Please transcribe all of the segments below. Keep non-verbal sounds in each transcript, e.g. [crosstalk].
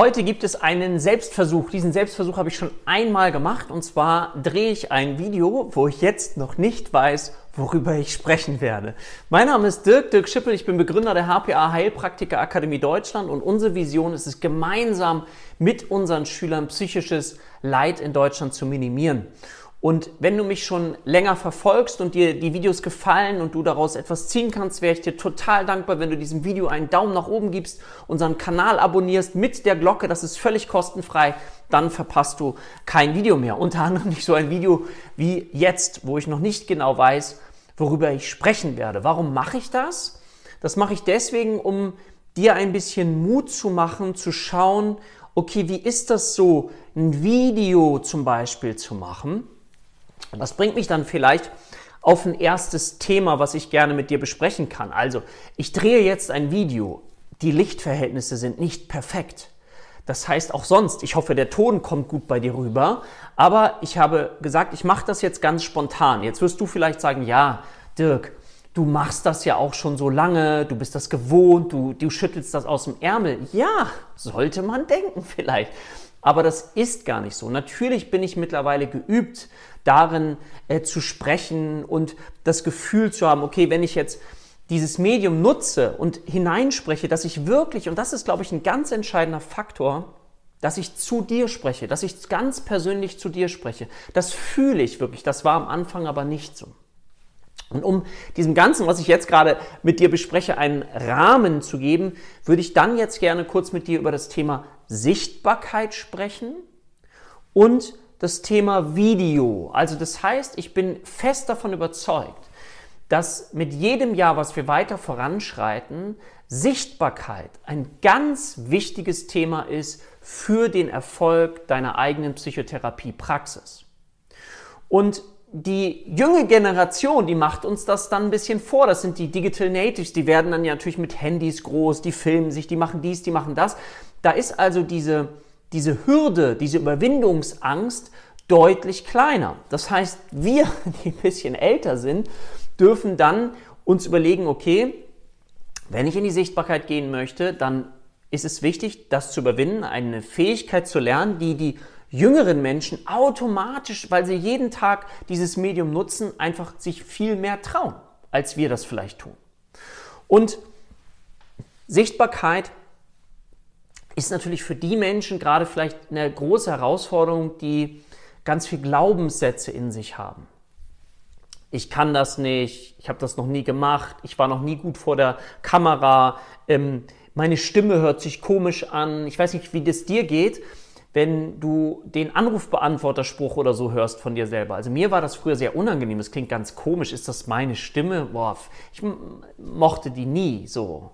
Heute gibt es einen Selbstversuch. Diesen Selbstversuch habe ich schon einmal gemacht und zwar drehe ich ein Video, wo ich jetzt noch nicht weiß, worüber ich sprechen werde. Mein Name ist Dirk, Dirk Schippel, ich bin Begründer der HPA Heilpraktiker Akademie Deutschland und unsere Vision ist es, gemeinsam mit unseren Schülern psychisches Leid in Deutschland zu minimieren. Und wenn du mich schon länger verfolgst und dir die Videos gefallen und du daraus etwas ziehen kannst, wäre ich dir total dankbar, wenn du diesem Video einen Daumen nach oben gibst, unseren Kanal abonnierst mit der Glocke, das ist völlig kostenfrei, dann verpasst du kein Video mehr. Unter anderem nicht so ein Video wie jetzt, wo ich noch nicht genau weiß, worüber ich sprechen werde. Warum mache ich das? Das mache ich deswegen, um dir ein bisschen Mut zu machen, zu schauen, okay, wie ist das so, ein Video zum Beispiel zu machen? Das bringt mich dann vielleicht auf ein erstes Thema, was ich gerne mit dir besprechen kann. Also, ich drehe jetzt ein Video. Die Lichtverhältnisse sind nicht perfekt. Das heißt auch sonst, ich hoffe, der Ton kommt gut bei dir rüber. Aber ich habe gesagt, ich mache das jetzt ganz spontan. Jetzt wirst du vielleicht sagen, ja, Dirk, du machst das ja auch schon so lange, du bist das gewohnt, du, du schüttelst das aus dem Ärmel. Ja, sollte man denken vielleicht. Aber das ist gar nicht so. Natürlich bin ich mittlerweile geübt, darin äh, zu sprechen und das Gefühl zu haben, okay, wenn ich jetzt dieses Medium nutze und hineinspreche, dass ich wirklich, und das ist, glaube ich, ein ganz entscheidender Faktor, dass ich zu dir spreche, dass ich ganz persönlich zu dir spreche. Das fühle ich wirklich. Das war am Anfang aber nicht so. Und um diesem Ganzen, was ich jetzt gerade mit dir bespreche, einen Rahmen zu geben, würde ich dann jetzt gerne kurz mit dir über das Thema Sichtbarkeit sprechen und das Thema Video. Also das heißt, ich bin fest davon überzeugt, dass mit jedem Jahr, was wir weiter voranschreiten, Sichtbarkeit ein ganz wichtiges Thema ist für den Erfolg deiner eigenen Psychotherapiepraxis. Und die junge Generation, die macht uns das dann ein bisschen vor. Das sind die Digital Natives, die werden dann ja natürlich mit Handys groß, die filmen sich, die machen dies, die machen das. Da ist also diese, diese Hürde, diese Überwindungsangst deutlich kleiner. Das heißt, wir, [laughs] die ein bisschen älter sind, dürfen dann uns überlegen, okay, wenn ich in die Sichtbarkeit gehen möchte, dann ist es wichtig, das zu überwinden, eine Fähigkeit zu lernen, die die jüngeren Menschen automatisch, weil sie jeden Tag dieses Medium nutzen, einfach sich viel mehr trauen, als wir das vielleicht tun. Und Sichtbarkeit ist natürlich für die Menschen gerade vielleicht eine große Herausforderung, die ganz viel Glaubenssätze in sich haben. Ich kann das nicht, ich habe das noch nie gemacht, ich war noch nie gut vor der Kamera, ähm, meine Stimme hört sich komisch an, ich weiß nicht, wie das dir geht, wenn du den Anrufbeantworterspruch oder so hörst von dir selber. Also mir war das früher sehr unangenehm, das klingt ganz komisch, ist das meine Stimme? Boah, ich mochte die nie so.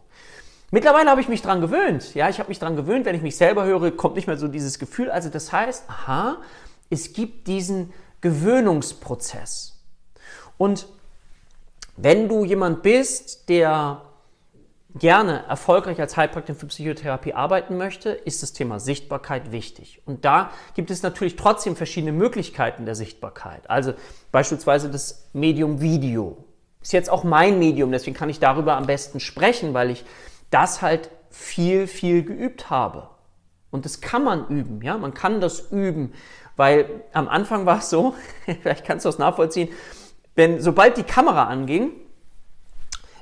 Mittlerweile habe ich mich dran gewöhnt. Ja, ich habe mich dran gewöhnt, wenn ich mich selber höre, kommt nicht mehr so dieses Gefühl. Also das heißt, aha, es gibt diesen Gewöhnungsprozess. Und wenn du jemand bist, der gerne erfolgreich als Heilpraktiker für Psychotherapie arbeiten möchte, ist das Thema Sichtbarkeit wichtig. Und da gibt es natürlich trotzdem verschiedene Möglichkeiten der Sichtbarkeit. Also beispielsweise das Medium Video. Ist jetzt auch mein Medium, deswegen kann ich darüber am besten sprechen, weil ich das halt viel, viel geübt habe. Und das kann man üben, ja, man kann das üben, weil am Anfang war es so, [laughs] vielleicht kannst du das nachvollziehen, wenn sobald die Kamera anging,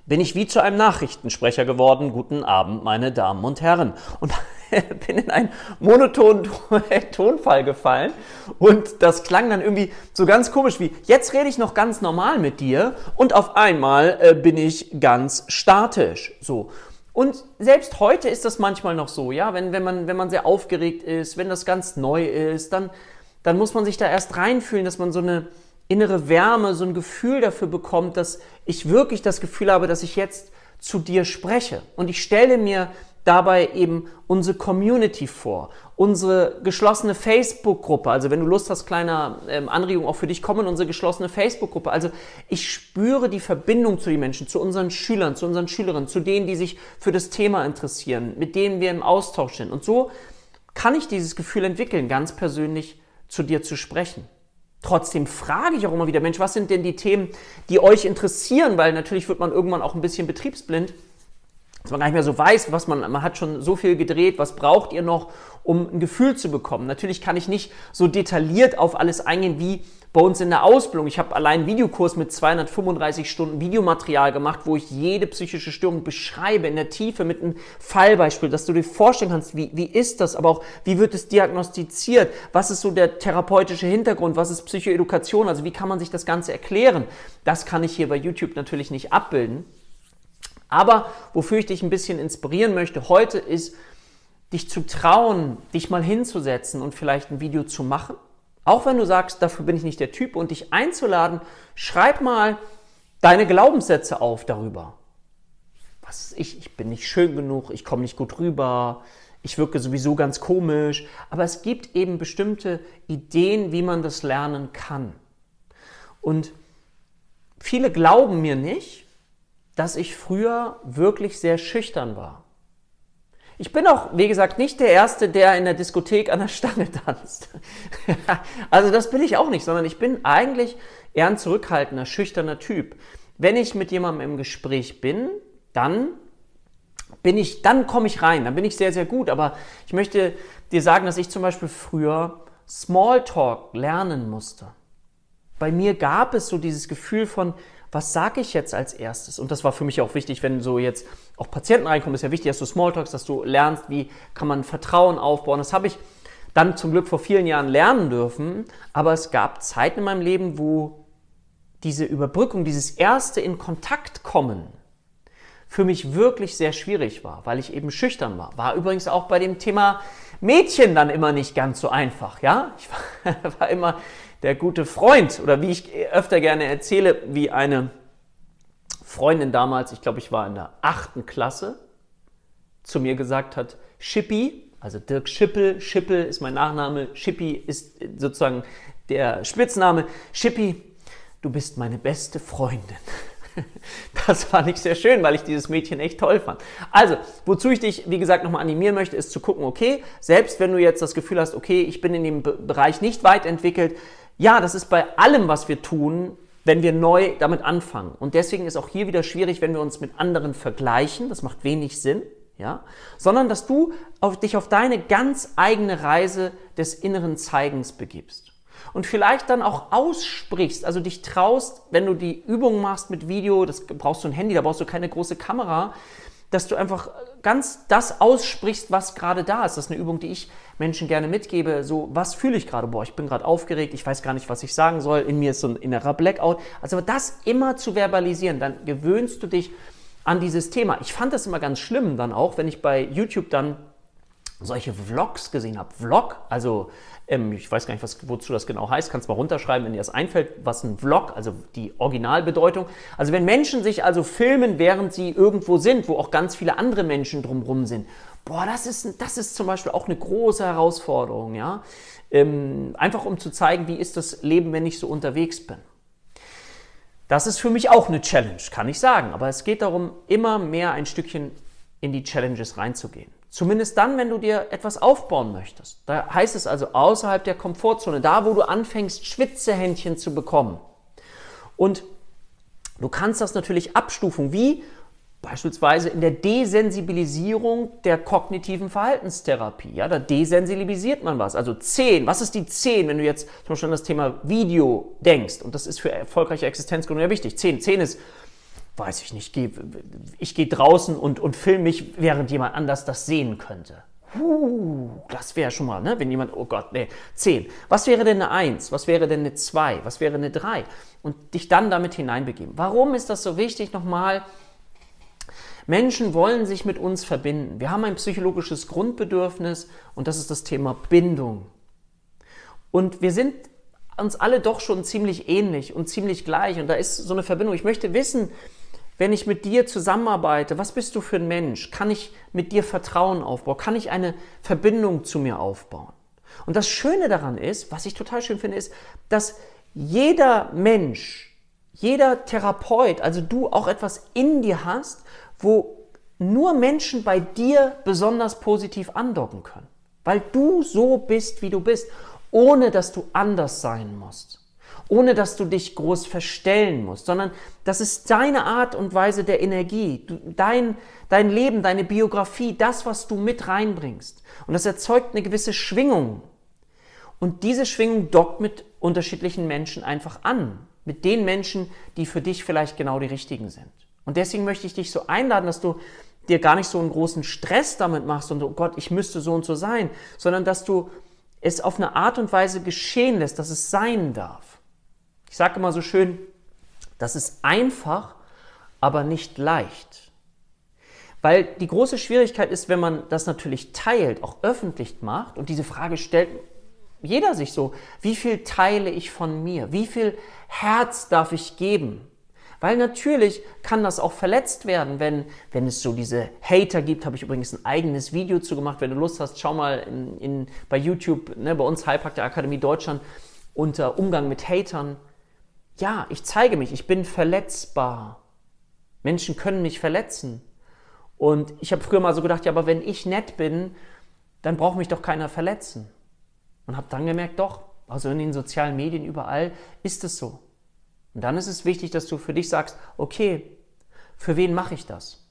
bin ich wie zu einem Nachrichtensprecher geworden. Guten Abend, meine Damen und Herren. Und [laughs] bin in einen monotonen [laughs] Tonfall gefallen und das klang dann irgendwie so ganz komisch wie, jetzt rede ich noch ganz normal mit dir und auf einmal äh, bin ich ganz statisch. So. Und selbst heute ist das manchmal noch so, ja, wenn, wenn, man, wenn man sehr aufgeregt ist, wenn das ganz neu ist, dann, dann muss man sich da erst reinfühlen, dass man so eine, innere Wärme, so ein Gefühl dafür bekommt, dass ich wirklich das Gefühl habe, dass ich jetzt zu dir spreche. Und ich stelle mir dabei eben unsere Community vor, unsere geschlossene Facebook-Gruppe. Also wenn du Lust hast, kleine ähm, Anregung auch für dich, kommen unsere geschlossene Facebook-Gruppe. Also ich spüre die Verbindung zu den Menschen, zu unseren Schülern, zu unseren Schülerinnen, zu denen, die sich für das Thema interessieren, mit denen wir im Austausch sind. Und so kann ich dieses Gefühl entwickeln, ganz persönlich zu dir zu sprechen. Trotzdem frage ich auch immer wieder, Mensch, was sind denn die Themen, die euch interessieren? Weil natürlich wird man irgendwann auch ein bisschen betriebsblind. Dass man gar nicht mehr so weiß, was man, man hat schon so viel gedreht, was braucht ihr noch, um ein Gefühl zu bekommen. Natürlich kann ich nicht so detailliert auf alles eingehen wie bei uns in der Ausbildung. Ich habe allein einen Videokurs mit 235 Stunden Videomaterial gemacht, wo ich jede psychische Störung beschreibe in der Tiefe mit einem Fallbeispiel, dass du dir vorstellen kannst, wie, wie ist das, aber auch wie wird es diagnostiziert, was ist so der therapeutische Hintergrund, was ist Psychoedukation, also wie kann man sich das Ganze erklären. Das kann ich hier bei YouTube natürlich nicht abbilden. Aber wofür ich dich ein bisschen inspirieren möchte heute ist, dich zu trauen, dich mal hinzusetzen und vielleicht ein Video zu machen auch wenn du sagst, dafür bin ich nicht der Typ und dich einzuladen, schreib mal deine Glaubenssätze auf darüber. Was ich, ich bin nicht schön genug, ich komme nicht gut rüber, ich wirke sowieso ganz komisch, aber es gibt eben bestimmte Ideen, wie man das lernen kann. Und viele glauben mir nicht, dass ich früher wirklich sehr schüchtern war. Ich bin auch, wie gesagt, nicht der Erste, der in der Diskothek an der Stange [laughs] tanzt. also das bin ich auch nicht, sondern ich bin eigentlich eher ein zurückhaltender, schüchterner Typ. Wenn ich mit jemandem im Gespräch bin, dann bin ich, dann komme ich rein, dann bin ich sehr, sehr gut. Aber ich möchte dir sagen, dass ich zum Beispiel früher Smalltalk lernen musste. Bei mir gab es so dieses Gefühl von, was sage ich jetzt als erstes? Und das war für mich auch wichtig, wenn so jetzt auch Patienten reinkommen, ist ja wichtig, dass du Smalltalks, dass du lernst, wie kann man Vertrauen aufbauen. Das habe ich dann zum Glück vor vielen Jahren lernen dürfen, aber es gab Zeiten in meinem Leben, wo diese Überbrückung, dieses erste in Kontakt kommen, für mich wirklich sehr schwierig war, weil ich eben schüchtern war. War übrigens auch bei dem Thema Mädchen dann immer nicht ganz so einfach, ja? Ich war, [laughs] war immer der gute Freund oder wie ich öfter gerne erzähle, wie eine Freundin damals, ich glaube, ich war in der achten Klasse, zu mir gesagt hat, Schippi, also Dirk Schippel, Schippel ist mein Nachname, Schippi ist sozusagen der Spitzname, Schippi, du bist meine beste Freundin. [laughs] Das war nicht sehr schön, weil ich dieses Mädchen echt toll fand. Also, wozu ich dich, wie gesagt, nochmal animieren möchte, ist zu gucken, okay, selbst wenn du jetzt das Gefühl hast, okay, ich bin in dem Bereich nicht weit entwickelt, ja, das ist bei allem, was wir tun, wenn wir neu damit anfangen. Und deswegen ist auch hier wieder schwierig, wenn wir uns mit anderen vergleichen. Das macht wenig Sinn. Ja, sondern dass du auf, dich auf deine ganz eigene Reise des inneren Zeigens begibst. Und vielleicht dann auch aussprichst, also dich traust, wenn du die Übung machst mit Video, das brauchst du ein Handy, da brauchst du keine große Kamera, dass du einfach ganz das aussprichst, was gerade da ist. Das ist eine Übung, die ich Menschen gerne mitgebe. So, was fühle ich gerade? Boah, ich bin gerade aufgeregt, ich weiß gar nicht, was ich sagen soll. In mir ist so ein innerer Blackout. Also das immer zu verbalisieren, dann gewöhnst du dich an dieses Thema. Ich fand das immer ganz schlimm dann auch, wenn ich bei YouTube dann solche Vlogs gesehen habe. Vlog, also ähm, ich weiß gar nicht, was, wozu das genau heißt, kannst mal runterschreiben, wenn dir das einfällt, was ein Vlog, also die Originalbedeutung. Also wenn Menschen sich also filmen, während sie irgendwo sind, wo auch ganz viele andere Menschen drumherum sind. Boah, das ist, das ist zum Beispiel auch eine große Herausforderung, ja. Ähm, einfach um zu zeigen, wie ist das Leben, wenn ich so unterwegs bin. Das ist für mich auch eine Challenge, kann ich sagen. Aber es geht darum, immer mehr ein Stückchen in die Challenges reinzugehen. Zumindest dann, wenn du dir etwas aufbauen möchtest. Da heißt es also außerhalb der Komfortzone, da wo du anfängst, Schwitzehändchen zu bekommen. Und du kannst das natürlich abstufen, wie beispielsweise in der Desensibilisierung der kognitiven Verhaltenstherapie. Ja, da desensibilisiert man was. Also 10. Was ist die 10, wenn du jetzt zum Beispiel an das Thema Video denkst? Und das ist für erfolgreiche Existenzgründe ja wichtig. 10. 10 ist weiß ich nicht, ich gehe draußen und, und filme mich, während jemand anders das sehen könnte. Uh, das wäre schon mal, ne? wenn jemand, oh Gott, nee, 10. Was wäre denn eine 1? Was wäre denn eine 2? Was wäre eine 3? Und dich dann damit hineinbegeben. Warum ist das so wichtig? Nochmal, Menschen wollen sich mit uns verbinden. Wir haben ein psychologisches Grundbedürfnis und das ist das Thema Bindung. Und wir sind uns alle doch schon ziemlich ähnlich und ziemlich gleich und da ist so eine Verbindung. Ich möchte wissen, wenn ich mit dir zusammenarbeite, was bist du für ein Mensch? Kann ich mit dir Vertrauen aufbauen? Kann ich eine Verbindung zu mir aufbauen? Und das Schöne daran ist, was ich total schön finde, ist, dass jeder Mensch, jeder Therapeut, also du auch etwas in dir hast, wo nur Menschen bei dir besonders positiv andocken können. Weil du so bist, wie du bist, ohne dass du anders sein musst. Ohne dass du dich groß verstellen musst, sondern das ist deine Art und Weise der Energie, dein, dein Leben, deine Biografie, das, was du mit reinbringst. Und das erzeugt eine gewisse Schwingung. Und diese Schwingung dockt mit unterschiedlichen Menschen einfach an. Mit den Menschen, die für dich vielleicht genau die richtigen sind. Und deswegen möchte ich dich so einladen, dass du dir gar nicht so einen großen Stress damit machst und oh Gott, ich müsste so und so sein, sondern dass du es auf eine Art und Weise geschehen lässt, dass es sein darf. Ich sage immer so schön, das ist einfach, aber nicht leicht. Weil die große Schwierigkeit ist, wenn man das natürlich teilt, auch öffentlich macht und diese Frage stellt jeder sich so, wie viel teile ich von mir? Wie viel Herz darf ich geben? Weil natürlich kann das auch verletzt werden, wenn, wenn es so diese Hater gibt. Habe ich übrigens ein eigenes Video zu gemacht. Wenn du Lust hast, schau mal in, in, bei YouTube, ne, bei uns Heilpraktiker Akademie Deutschland unter Umgang mit Hatern. Ja, ich zeige mich, ich bin verletzbar. Menschen können mich verletzen. Und ich habe früher mal so gedacht, ja, aber wenn ich nett bin, dann braucht mich doch keiner verletzen. Und habe dann gemerkt, doch, also in den sozialen Medien überall ist es so. Und dann ist es wichtig, dass du für dich sagst, okay, für wen mache ich das?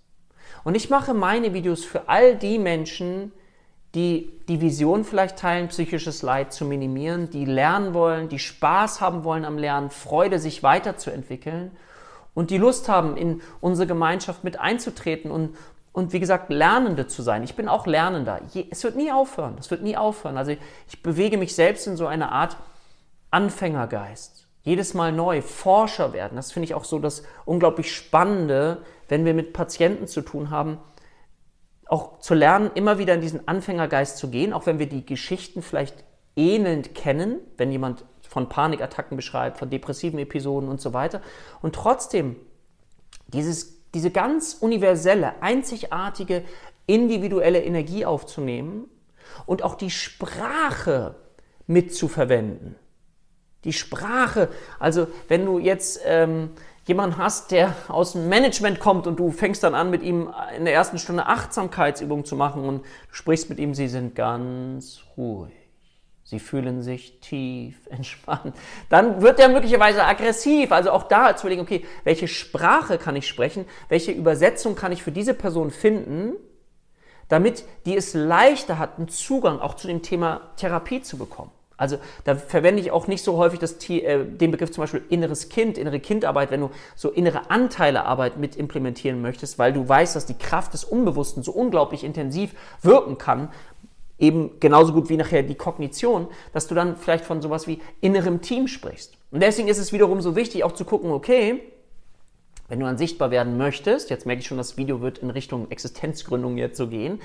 Und ich mache meine Videos für all die Menschen, die die Vision vielleicht teilen, psychisches Leid zu minimieren, die lernen wollen, die Spaß haben wollen am Lernen, Freude, sich weiterzuentwickeln und die Lust haben, in unsere Gemeinschaft mit einzutreten und, und wie gesagt, Lernende zu sein. Ich bin auch Lernender. Es wird nie aufhören. Es wird nie aufhören. Also ich bewege mich selbst in so eine Art Anfängergeist jedes Mal neu Forscher werden. Das finde ich auch so das unglaublich Spannende, wenn wir mit Patienten zu tun haben, auch zu lernen, immer wieder in diesen Anfängergeist zu gehen, auch wenn wir die Geschichten vielleicht ähnelnd kennen, wenn jemand von Panikattacken beschreibt, von depressiven Episoden und so weiter. Und trotzdem dieses, diese ganz universelle, einzigartige, individuelle Energie aufzunehmen und auch die Sprache mitzuverwenden. Die Sprache. Also wenn du jetzt ähm, jemanden hast, der aus dem Management kommt und du fängst dann an, mit ihm in der ersten Stunde Achtsamkeitsübungen zu machen und du sprichst mit ihm, sie sind ganz ruhig. Sie fühlen sich tief [laughs] entspannt. Dann wird er möglicherweise aggressiv. Also auch da zu überlegen, okay, welche Sprache kann ich sprechen? Welche Übersetzung kann ich für diese Person finden? damit die es leichter hat, einen Zugang auch zu dem Thema Therapie zu bekommen. Also da verwende ich auch nicht so häufig das, äh, den Begriff zum Beispiel inneres Kind, innere Kindarbeit, wenn du so innere Anteilearbeit mit implementieren möchtest, weil du weißt, dass die Kraft des Unbewussten so unglaublich intensiv wirken kann, eben genauso gut wie nachher die Kognition, dass du dann vielleicht von sowas wie innerem Team sprichst. Und deswegen ist es wiederum so wichtig, auch zu gucken, okay, wenn du dann sichtbar werden möchtest, jetzt merke ich schon, das Video wird in Richtung Existenzgründung jetzt so gehen,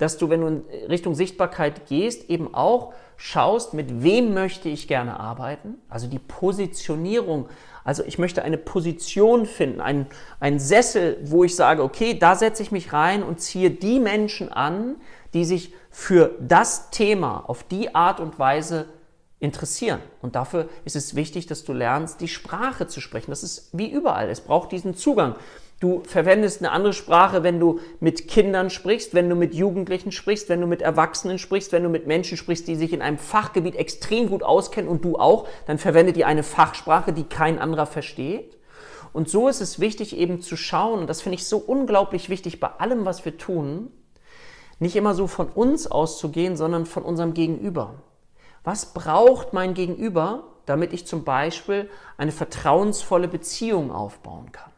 dass du, wenn du in Richtung Sichtbarkeit gehst, eben auch schaust, mit wem möchte ich gerne arbeiten. Also die Positionierung. Also ich möchte eine Position finden, einen, einen Sessel, wo ich sage, okay, da setze ich mich rein und ziehe die Menschen an, die sich für das Thema auf die Art und Weise interessieren. Und dafür ist es wichtig, dass du lernst, die Sprache zu sprechen. Das ist wie überall. Es braucht diesen Zugang. Du verwendest eine andere Sprache, wenn du mit Kindern sprichst, wenn du mit Jugendlichen sprichst, wenn du mit Erwachsenen sprichst, wenn du mit Menschen sprichst, die sich in einem Fachgebiet extrem gut auskennen und du auch, dann verwendet ihr eine Fachsprache, die kein anderer versteht. Und so ist es wichtig eben zu schauen, und das finde ich so unglaublich wichtig bei allem, was wir tun, nicht immer so von uns auszugehen, sondern von unserem Gegenüber. Was braucht mein Gegenüber, damit ich zum Beispiel eine vertrauensvolle Beziehung aufbauen kann?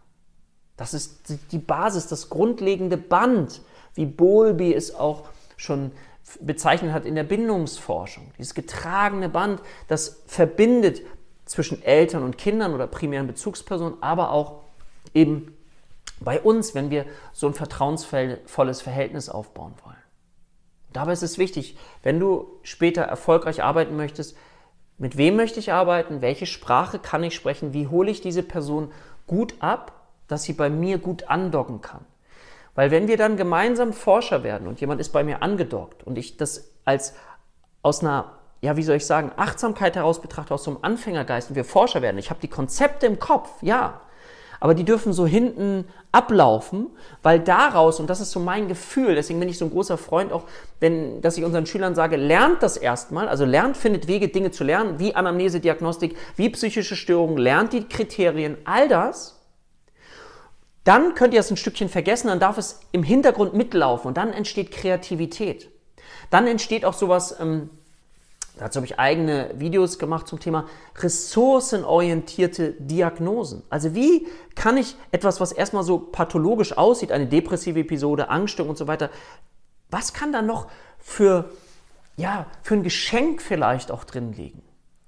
Das ist die Basis, das grundlegende Band, wie Bowlby es auch schon bezeichnet hat in der Bindungsforschung. Dieses getragene Band, das verbindet zwischen Eltern und Kindern oder primären Bezugspersonen, aber auch eben bei uns, wenn wir so ein vertrauensvolles Verhältnis aufbauen wollen. Dabei ist es wichtig, wenn du später erfolgreich arbeiten möchtest, mit wem möchte ich arbeiten, welche Sprache kann ich sprechen, wie hole ich diese Person gut ab dass sie bei mir gut andocken kann. Weil wenn wir dann gemeinsam Forscher werden und jemand ist bei mir angedockt und ich das als aus einer, ja, wie soll ich sagen, Achtsamkeit heraus betrachte, aus so einem Anfängergeist und wir Forscher werden, ich habe die Konzepte im Kopf, ja, aber die dürfen so hinten ablaufen, weil daraus, und das ist so mein Gefühl, deswegen bin ich so ein großer Freund auch, wenn, dass ich unseren Schülern sage, lernt das erstmal, also lernt, findet Wege, Dinge zu lernen, wie Anamnese, Diagnostik, wie psychische Störungen, lernt die Kriterien, all das. Dann könnt ihr es ein Stückchen vergessen, dann darf es im Hintergrund mitlaufen und dann entsteht Kreativität. Dann entsteht auch sowas, ähm, Dazu habe ich eigene Videos gemacht zum Thema ressourcenorientierte Diagnosen. Also wie kann ich etwas, was erstmal so pathologisch aussieht, eine depressive Episode, Angststörung und so weiter, was kann da noch für, ja, für ein Geschenk vielleicht auch drin liegen?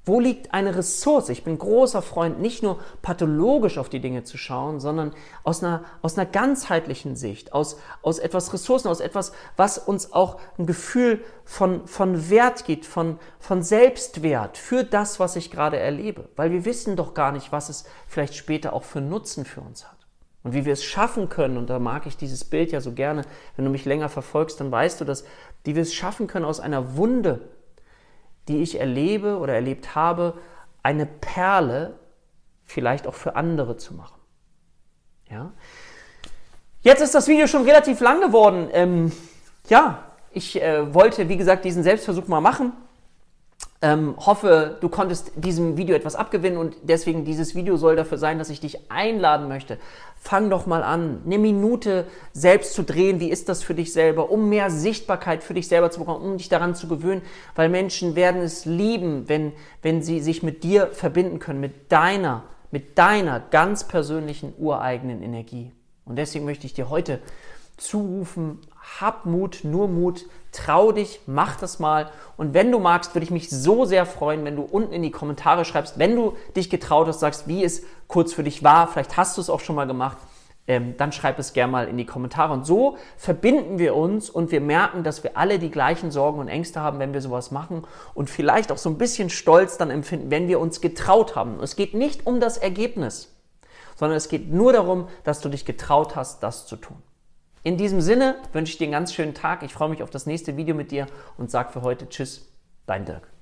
Wo liegt eine Ressource? Ich bin großer Freund, nicht nur pathologisch auf die Dinge zu schauen, sondern aus einer, aus einer ganzheitlichen Sicht, aus, aus etwas Ressourcen, aus etwas, was uns auch ein Gefühl von, von Wert gibt, von, von Selbstwert für das, was ich gerade erlebe. Weil wir wissen doch gar nicht, was es vielleicht später auch für Nutzen für uns hat. Und wie wir es schaffen können, und da mag ich dieses Bild ja so gerne, wenn du mich länger verfolgst, dann weißt du das, wie wir es schaffen können, aus einer Wunde die ich erlebe oder erlebt habe, eine Perle vielleicht auch für andere zu machen. Ja? Jetzt ist das Video schon relativ lang geworden. Ähm, ja, ich äh, wollte, wie gesagt, diesen Selbstversuch mal machen. Ähm, hoffe, du konntest diesem Video etwas abgewinnen und deswegen dieses Video soll dafür sein, dass ich dich einladen möchte. Fang doch mal an, eine Minute selbst zu drehen. Wie ist das für dich selber, um mehr Sichtbarkeit für dich selber zu bekommen, um dich daran zu gewöhnen, weil Menschen werden es lieben, wenn, wenn sie sich mit dir verbinden können, mit deiner, mit deiner ganz persönlichen ureigenen Energie. Und deswegen möchte ich dir heute zurufen, hab Mut, nur Mut, trau dich, mach das mal. Und wenn du magst, würde ich mich so sehr freuen, wenn du unten in die Kommentare schreibst, wenn du dich getraut hast, sagst, wie es kurz für dich war. Vielleicht hast du es auch schon mal gemacht. Ähm, dann schreib es gerne mal in die Kommentare. Und so verbinden wir uns und wir merken, dass wir alle die gleichen Sorgen und Ängste haben, wenn wir sowas machen und vielleicht auch so ein bisschen Stolz dann empfinden, wenn wir uns getraut haben. Es geht nicht um das Ergebnis, sondern es geht nur darum, dass du dich getraut hast, das zu tun. In diesem Sinne wünsche ich dir einen ganz schönen Tag. Ich freue mich auf das nächste Video mit dir und sage für heute Tschüss, dein Dirk.